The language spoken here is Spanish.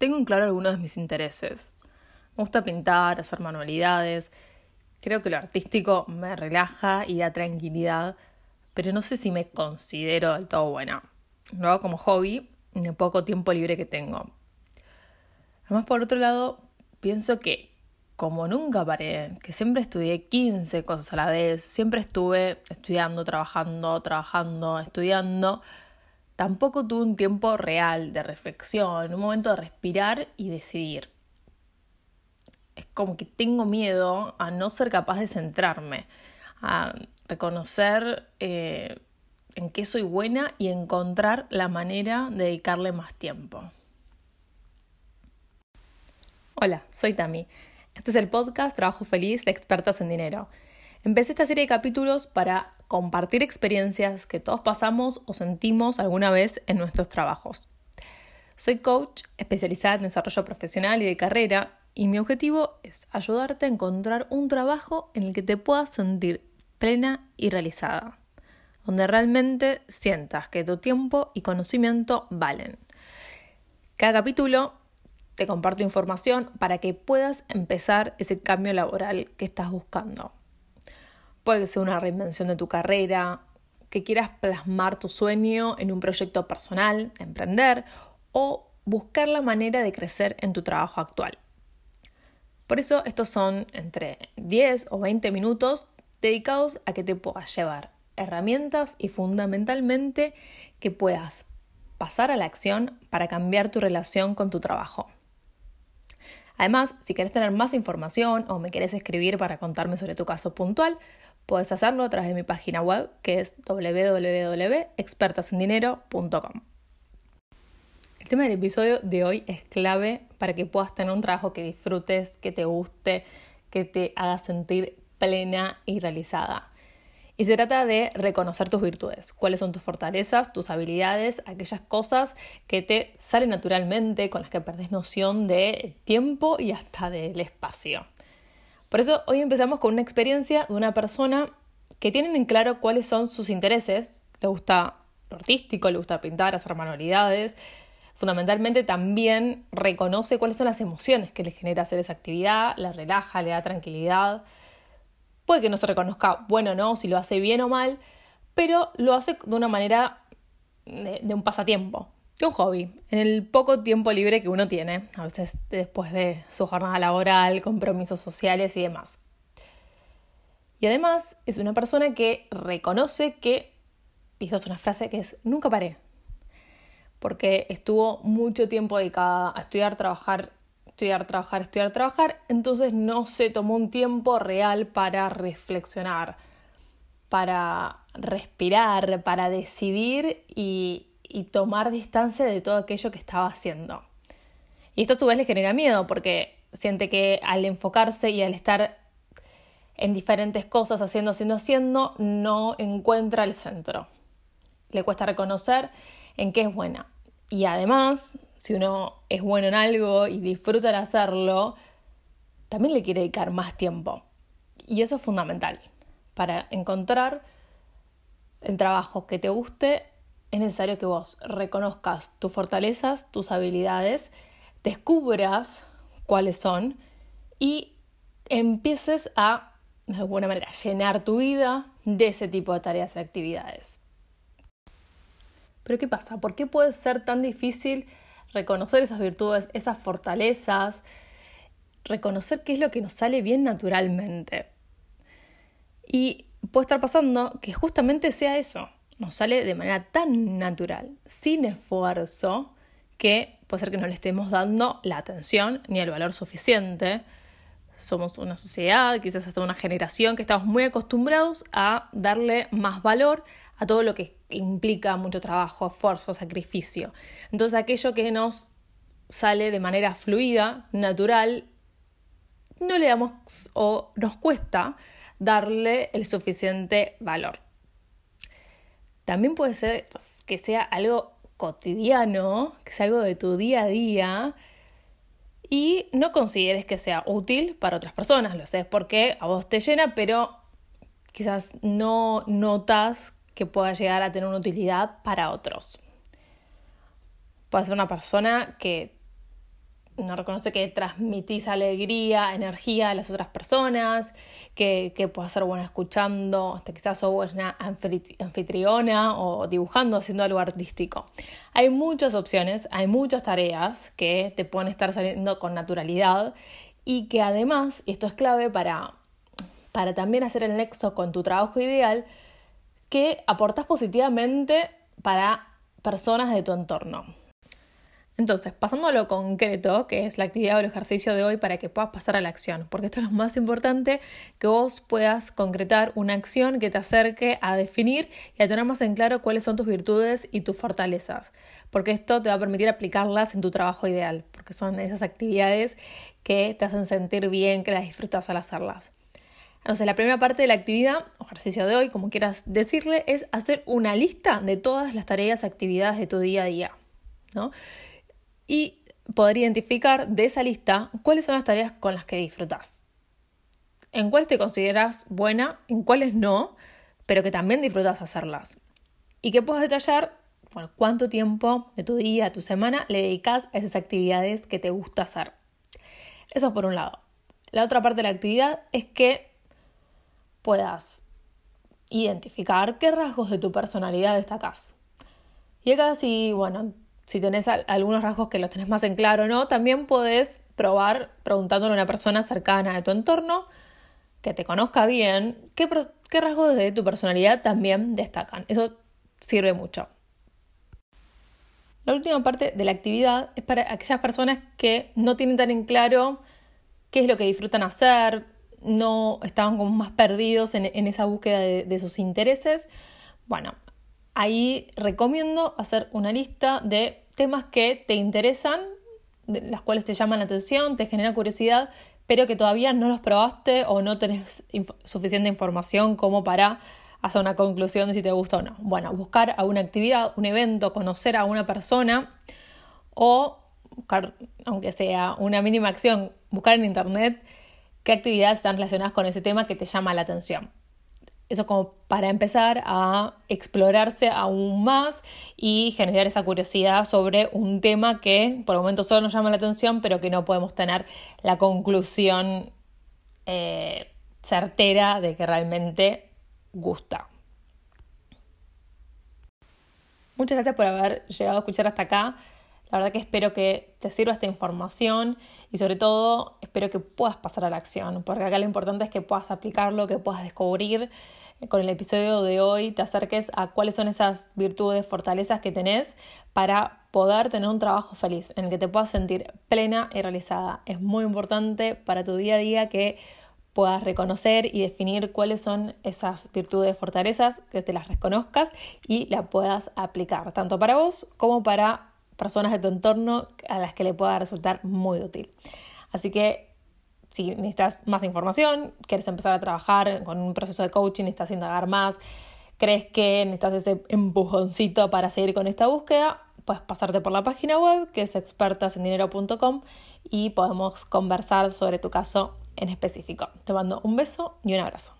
tengo en claro algunos de mis intereses. Me gusta pintar, hacer manualidades. Creo que lo artístico me relaja y da tranquilidad, pero no sé si me considero del todo buena. Lo hago como hobby en el poco tiempo libre que tengo. Además, por otro lado, pienso que como nunca paré, que siempre estudié 15 cosas a la vez, siempre estuve estudiando, trabajando, trabajando, estudiando, tampoco tuve un tiempo real de reflexión, un momento de respirar y decidir. Es como que tengo miedo a no ser capaz de centrarme, a reconocer eh, en qué soy buena y encontrar la manera de dedicarle más tiempo. Hola, soy Tami. Este es el podcast Trabajo Feliz de Expertas en Dinero. Empecé esta serie de capítulos para compartir experiencias que todos pasamos o sentimos alguna vez en nuestros trabajos. Soy coach especializada en desarrollo profesional y de carrera y mi objetivo es ayudarte a encontrar un trabajo en el que te puedas sentir plena y realizada donde realmente sientas que tu tiempo y conocimiento valen. Cada capítulo te comparto información para que puedas empezar ese cambio laboral que estás buscando. Puede ser una reinvención de tu carrera, que quieras plasmar tu sueño en un proyecto personal, emprender o buscar la manera de crecer en tu trabajo actual. Por eso estos son entre 10 o 20 minutos dedicados a que te puedas llevar herramientas y fundamentalmente que puedas pasar a la acción para cambiar tu relación con tu trabajo. Además, si quieres tener más información o me quieres escribir para contarme sobre tu caso puntual, puedes hacerlo a través de mi página web que es www.expertasendinero.com. El tema del episodio de hoy es clave para que puedas tener un trabajo que disfrutes, que te guste, que te haga sentir plena y realizada. Y se trata de reconocer tus virtudes, cuáles son tus fortalezas, tus habilidades, aquellas cosas que te salen naturalmente, con las que perdes noción del tiempo y hasta del espacio. Por eso hoy empezamos con una experiencia de una persona que tiene en claro cuáles son sus intereses. Le gusta lo artístico, le gusta pintar, hacer manualidades. Fundamentalmente también reconoce cuáles son las emociones que le genera hacer esa actividad, la relaja, le da tranquilidad. Puede que no se reconozca bueno o no, si lo hace bien o mal, pero lo hace de una manera de, un pasatiempo, un hobby, en el poco tiempo libre que uno tiene, a veces después de su jornada laboral, compromisos sociales y demás. Y además es una persona que reconoce que, y esta es una frase que es, nunca paré, porque estuvo mucho tiempo dedicada a estudiar, trabajar estudiar, trabajar, estudiar, trabajar, entonces no se tomó un tiempo real para reflexionar, para respirar, para decidir y, y tomar distancia de todo aquello que estaba haciendo. Y esto a su vez le genera miedo porque siente que al enfocarse y al estar en diferentes cosas, haciendo, haciendo, haciendo, no encuentra el centro. Le cuesta reconocer en qué es buena. Y además, si uno es bueno en algo y disfruta de hacerlo, también le quiere dedicar más tiempo. Y eso es fundamental. Para encontrar el trabajo que te guste, es necesario que vos reconozcas tus fortalezas, tus habilidades, descubras cuáles son y empieces a, de alguna manera, llenar tu vida de ese tipo de tareas y actividades. Pero ¿qué pasa? ¿Por qué puede ser tan difícil reconocer esas virtudes, esas fortalezas, reconocer qué es lo que nos sale bien naturalmente? Y puede estar pasando que justamente sea eso, nos sale de manera tan natural, sin esfuerzo, que puede ser que no le estemos dando la atención ni el valor suficiente. Somos una sociedad, quizás hasta una generación que estamos muy acostumbrados a darle más valor a todo lo que implica mucho trabajo, esfuerzo, sacrificio. Entonces aquello que nos sale de manera fluida, natural, no le damos o nos cuesta darle el suficiente valor. También puede ser que sea algo cotidiano, que sea algo de tu día a día y no consideres que sea útil para otras personas. Lo sé porque a vos te llena, pero quizás no notas que pueda llegar a tener una utilidad para otros. Puede ser una persona que nos reconoce que transmitís alegría, energía a las otras personas, que, que puedas ser buena escuchando, hasta quizás sos buena anfitriona o dibujando, haciendo algo artístico. Hay muchas opciones, hay muchas tareas que te pueden estar saliendo con naturalidad y que además, y esto es clave para, para también hacer el nexo con tu trabajo ideal, que aportas positivamente para personas de tu entorno. Entonces, pasando a lo concreto, que es la actividad o el ejercicio de hoy para que puedas pasar a la acción, porque esto es lo más importante, que vos puedas concretar una acción que te acerque a definir y a tener más en claro cuáles son tus virtudes y tus fortalezas, porque esto te va a permitir aplicarlas en tu trabajo ideal, porque son esas actividades que te hacen sentir bien, que las disfrutas al hacerlas. Entonces, la primera parte de la actividad, o ejercicio de hoy, como quieras decirle, es hacer una lista de todas las tareas, actividades de tu día a día, ¿no? Y poder identificar de esa lista cuáles son las tareas con las que disfrutas. En cuáles te consideras buena, en cuáles no, pero que también disfrutas hacerlas. Y que puedas detallar cuánto tiempo de tu día, tu semana le dedicas a esas actividades que te gusta hacer. Eso es por un lado. La otra parte de la actividad es que puedas identificar qué rasgos de tu personalidad destacas. Y acá si, bueno, si tenés algunos rasgos que los tenés más en claro o no, también podés probar preguntándole a una persona cercana de tu entorno que te conozca bien qué, rasgos de tu personalidad también destacan. Eso sirve mucho. La última parte de la actividad es para aquellas personas que no tienen tan en claro qué es lo que disfrutan hacer, no estaban como más perdidos en, esa búsqueda de, de, sus intereses. Bueno, ahí recomiendo hacer una lista de temas que te interesan, de las cuales te llaman la atención, te generan curiosidad, pero que todavía no los probaste o no tenés suficiente información como para hacer una conclusión de si te gusta o no. Bueno, buscar a una actividad, un evento, conocer a una persona o buscar, aunque sea una mínima acción, buscar en internet qué actividades están relacionadas con ese tema que te llama la atención. Eso como para empezar a explorarse aún más y generar esa curiosidad sobre un tema que por el momento solo nos llama la atención, pero que no podemos tener la conclusión eh, certera de que realmente gusta. Muchas gracias por haber llegado a escuchar hasta acá. La verdad que espero que te sirva esta información y sobre todo espero que puedas pasar a la acción, porque acá lo importante es que puedas aplicarlo, que puedas descubrir eh, con el episodio de hoy, te acerques a cuáles son esas virtudes, fortalezas que tenés para poder tener un trabajo feliz, en el que te puedas sentir plena y realizada. Es muy importante para tu día a día que puedas reconocer y definir cuáles son esas virtudes, fortalezas, que te las reconozcas y las puedas aplicar, tanto para vos como para personas de tu entorno a las que le pueda resultar muy útil. Así que si necesitas más información, quieres empezar a trabajar con un proceso de coaching, necesitas indagar más, crees que necesitas ese empujoncito para seguir con esta búsqueda, puedes pasarte por la página web que es expertasendinero.com y podemos conversar sobre tu caso en específico. Te mando un beso y un abrazo.